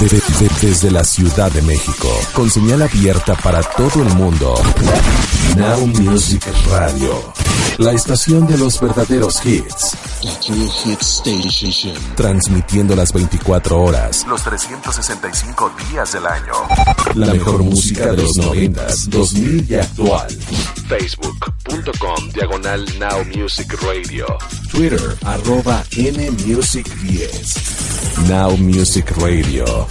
Desde la Ciudad de México, con señal abierta para todo el mundo. Now Music Radio, la estación de los verdaderos hits. Transmitiendo las 24 horas, los 365 días del año. La mejor música de los 90, 2000 y actual. Facebook.com Diagonal Now Music Radio. Twitter arroba NMusic10. Now Music Radio.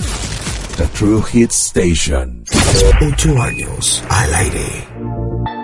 The True Hit Station. Ocho años al aire.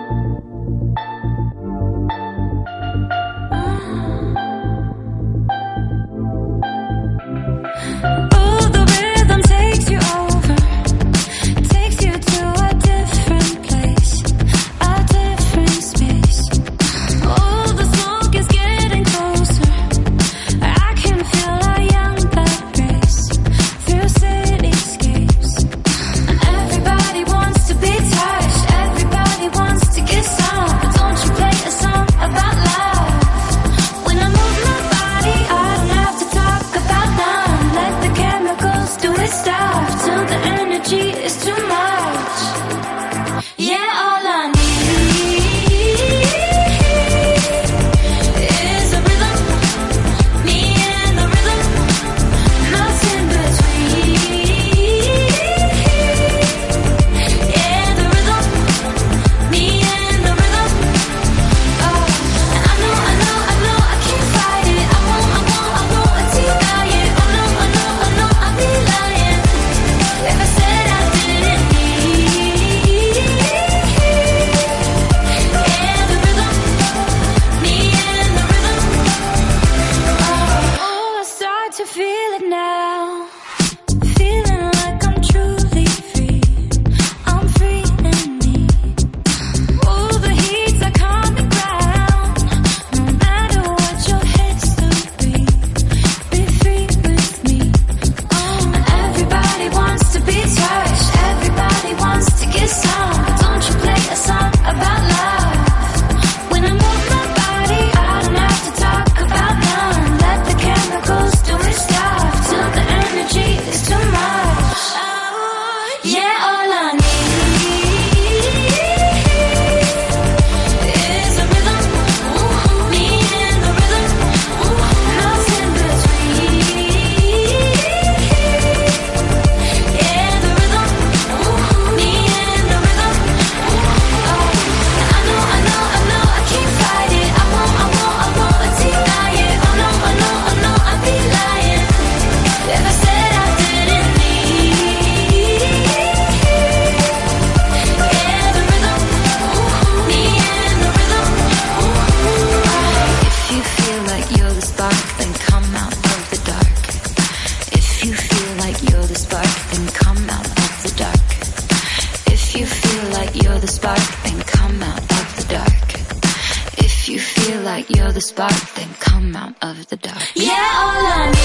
the spark, then come out of the dark. Yeah, all I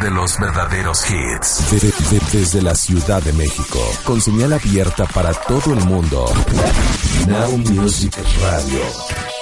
de los verdaderos hits. desde la Ciudad de México, con señal abierta para todo el mundo. Now Music Radio.